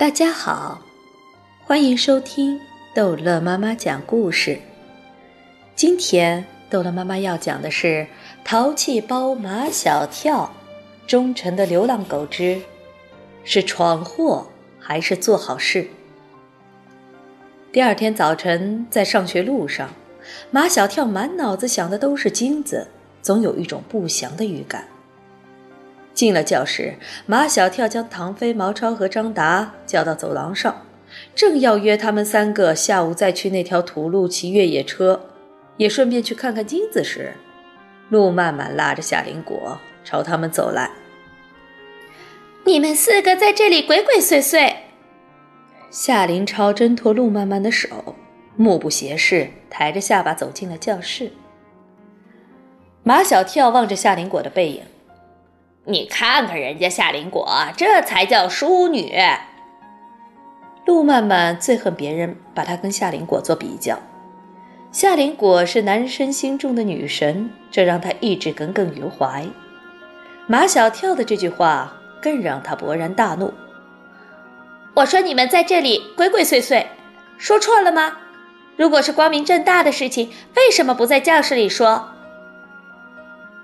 大家好，欢迎收听逗乐妈妈讲故事。今天逗乐妈妈要讲的是《淘气包马小跳》，忠诚的流浪狗之是闯祸还是做好事？第二天早晨，在上学路上，马小跳满脑子想的都是金子，总有一种不祥的预感。进了教室，马小跳将唐飞、毛超和张达叫到走廊上，正要约他们三个下午再去那条土路骑越野车，也顺便去看看金子时，陆曼曼拉着夏林果朝他们走来。你们四个在这里鬼鬼祟祟。夏林超挣脱陆曼曼的手，目不斜视，抬着下巴走进了教室。马小跳望着夏林果的背影。你看看人家夏林果，这才叫淑女。陆曼曼最恨别人把她跟夏林果做比较。夏林果是男生心中的女神，这让她一直耿耿于怀。马小跳的这句话更让她勃然大怒。我说你们在这里鬼鬼祟祟，说错了吗？如果是光明正大的事情，为什么不在教室里说？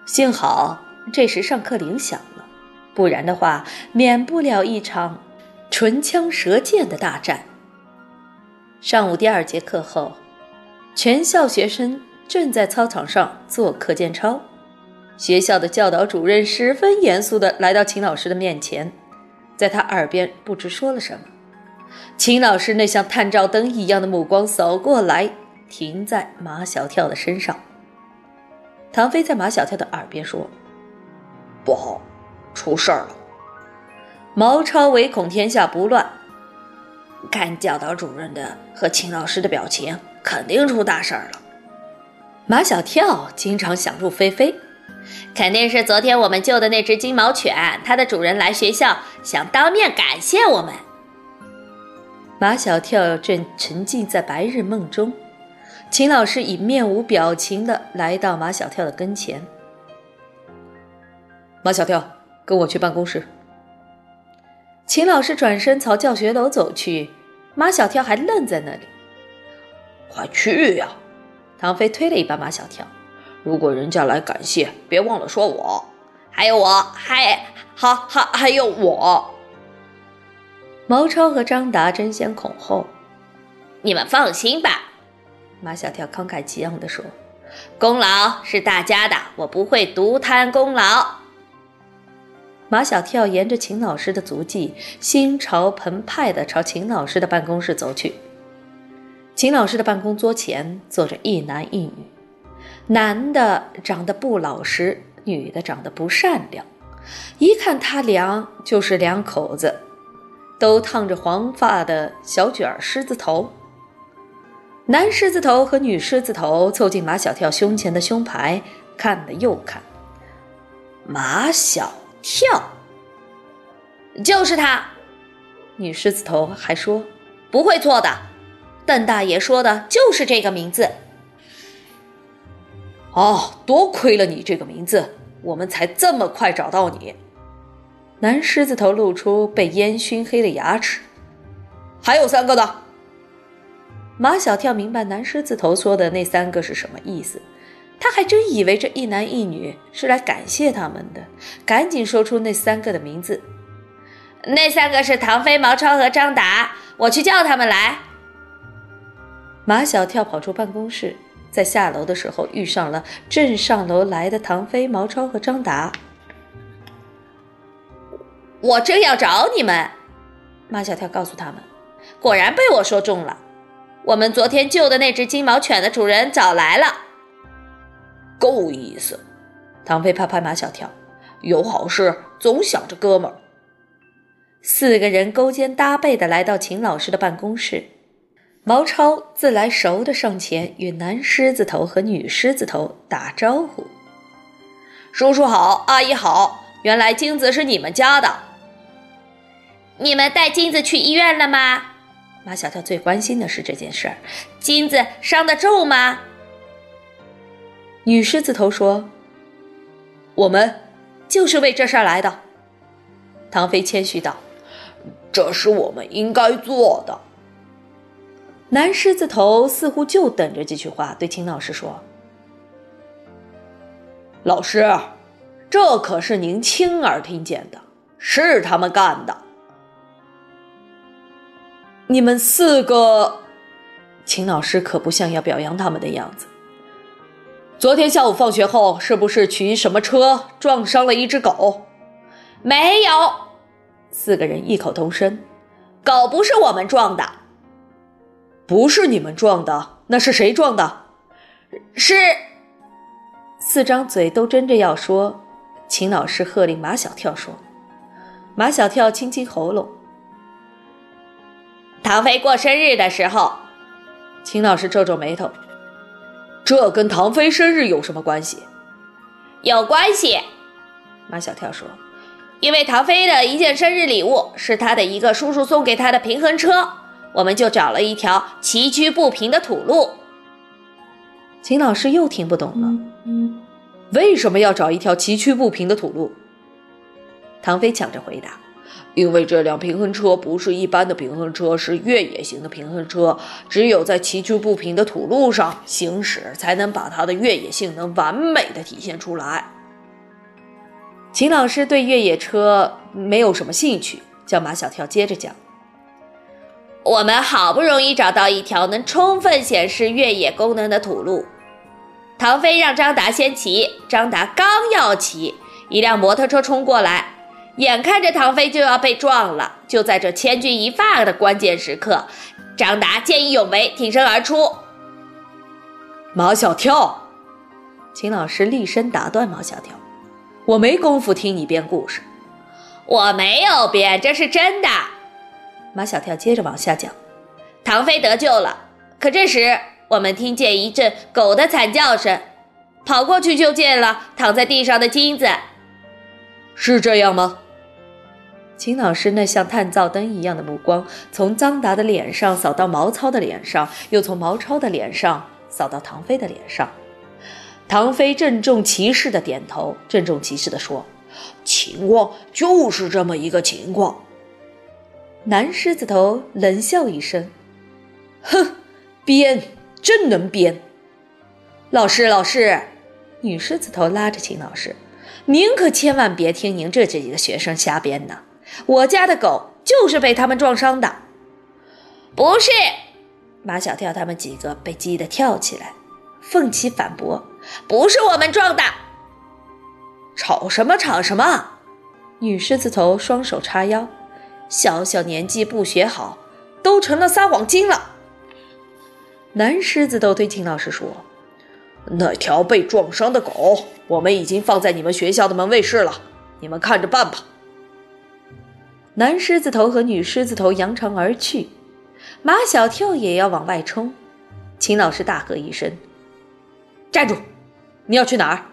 幸好。这时上课铃响了，不然的话，免不了一场唇枪舌剑的大战。上午第二节课后，全校学生正在操场上做课间操。学校的教导主任十分严肃地来到秦老师的面前，在他耳边不知说了什么。秦老师那像探照灯一样的目光扫过来，停在马小跳的身上。唐飞在马小跳的耳边说。不好，出事儿了！毛超唯恐天下不乱，看教导主任的和秦老师的表情，肯定出大事儿了。马小跳经常想入非非，肯定是昨天我们救的那只金毛犬，它的主人来学校想当面感谢我们。马小跳正沉浸在白日梦中，秦老师已面无表情的来到马小跳的跟前。马小跳，跟我去办公室。秦老师转身朝教学楼走去，马小跳还愣在那里。快去呀！唐飞推了一把马小跳。如果人家来感谢，别忘了说我，还有我，还好好还有我。毛超和张达争先恐后。你们放心吧，马小跳慷慨激昂地说：“功劳是大家的，我不会独贪功劳。”马小跳沿着秦老师的足迹，心潮澎湃地朝秦老师的办公室走去。秦老师的办公桌前坐着一男一女，男的长得不老实，女的长得不善良，一看他俩就是两口子，都烫着黄发的小卷狮子头。男狮子头和女狮子头凑近马小跳胸前的胸牌，看了又看，马小。跳，就是他。女狮子头还说不会错的，邓大爷说的就是这个名字。哦，多亏了你这个名字，我们才这么快找到你。男狮子头露出被烟熏黑的牙齿。还有三个呢。马小跳明白男狮子头说的那三个是什么意思。他还真以为这一男一女是来感谢他们的，赶紧说出那三个的名字。那三个是唐飞、毛超和张达，我去叫他们来。马小跳跑出办公室，在下楼的时候遇上了正上楼来的唐飞、毛超和张达。我正要找你们，马小跳告诉他们，果然被我说中了。我们昨天救的那只金毛犬的主人早来了。够意思，唐飞拍拍马小跳，有好事总想着哥们儿。四个人勾肩搭背的来到秦老师的办公室，毛超自来熟的上前与男狮子头和女狮子头打招呼：“叔叔好，阿姨好，原来金子是你们家的。你们带金子去医院了吗？”马小跳最关心的是这件事儿，金子伤得重吗？女狮子头说：“我们就是为这事儿来的。”唐飞谦虚道：“这是我们应该做的。男狮子头似乎就等着这句话，对秦老师说：“老师，这可是您亲耳听见的，是他们干的。你们四个，秦老师可不像要表扬他们的样子。昨天下午放学后，是不是骑什么车撞伤了一只狗？没有。四个人异口同声：狗不是我们撞的。”不是你们撞的，那是谁撞的？是。四张嘴都争着要说。秦老师喝令马小跳说：“马小跳清清喉咙。”唐飞过生日的时候，秦老师皱皱眉头：“这跟唐飞生日有什么关系？”有关系。马小跳说：“因为唐飞的一件生日礼物是他的一个叔叔送给他的平衡车。”我们就找了一条崎岖不平的土路。秦老师又听不懂了，为什么要找一条崎岖不平的土路？唐飞抢着回答：“因为这辆平衡车不是一般的平衡车，是越野型的平衡车，只有在崎岖不平的土路上行驶，才能把它的越野性能完美的体现出来。”秦老师对越野车没有什么兴趣，叫马小跳接着讲。我们好不容易找到一条能充分显示越野功能的土路，唐飞让张达先骑。张达刚要骑，一辆摩托车冲过来，眼看着唐飞就要被撞了。就在这千钧一发的关键时刻，张达见义勇为，挺身而出。马小跳，秦老师厉声打断马小跳：“我没工夫听你编故事，我没有编，这是真的。”马小跳接着往下讲：“唐飞得救了，可这时我们听见一阵狗的惨叫声，跑过去就见了躺在地上的金子。是这样吗？”秦老师那像探照灯一样的目光从张达的脸上扫到毛超的脸上，又从毛超的脸上扫到唐飞的脸上。唐飞郑重其事的点头，郑重其事的说：“情况就是这么一个情况。”男狮子头冷笑一声：“哼，编，真能编。”老师，老师，女狮子头拉着秦老师：“您可千万别听您这几个学生瞎编呢！我家的狗就是被他们撞伤的。”不是，马小跳他们几个被激得跳起来，奋起反驳：“不是我们撞的！”吵什么吵什么？女狮子头双手叉腰。小小年纪不学好，都成了撒谎精了。男狮子都对秦老师说：“那条被撞伤的狗，我们已经放在你们学校的门卫室了，你们看着办吧。”男狮子头和女狮子头扬长而去，马小跳也要往外冲。秦老师大喝一声：“站住！你要去哪儿？”“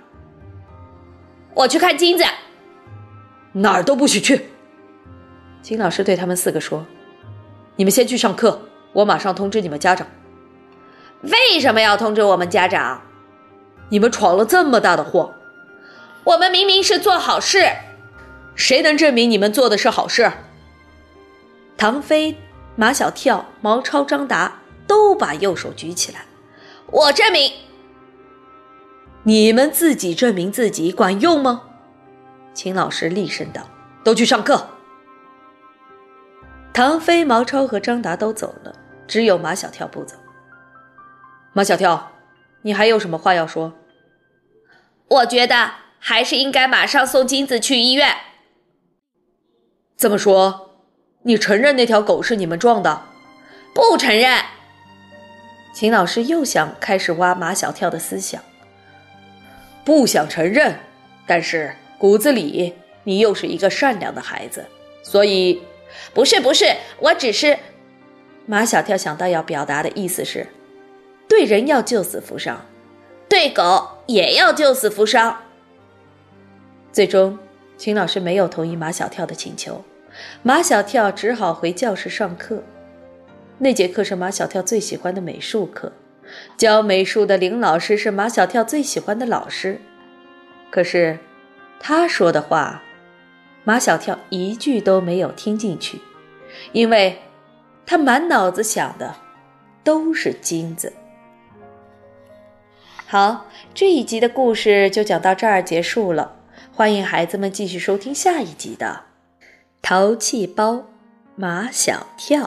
我去看金子。”“哪儿都不许去！”秦老师对他们四个说：“你们先去上课，我马上通知你们家长。”“为什么要通知我们家长？”“你们闯了这么大的祸，我们明明是做好事，谁能证明你们做的是好事？”唐飞、马小跳、毛超、张达都把右手举起来：“我证明。”“你们自己证明自己管用吗？”秦老师厉声道：“都去上课。”唐飞、毛超和张达都走了，只有马小跳不走。马小跳，你还有什么话要说？我觉得还是应该马上送金子去医院。这么说，你承认那条狗是你们撞的？不承认。秦老师又想开始挖马小跳的思想，不想承认，但是骨子里你又是一个善良的孩子，所以。不是不是，我只是。马小跳想到要表达的意思是，对人要救死扶伤，对狗也要救死扶伤。最终，秦老师没有同意马小跳的请求，马小跳只好回教室上课。那节课是马小跳最喜欢的美术课，教美术的林老师是马小跳最喜欢的老师。可是，他说的话。马小跳一句都没有听进去，因为他满脑子想的都是金子。好，这一集的故事就讲到这儿结束了。欢迎孩子们继续收听下一集的《淘气包马小跳》。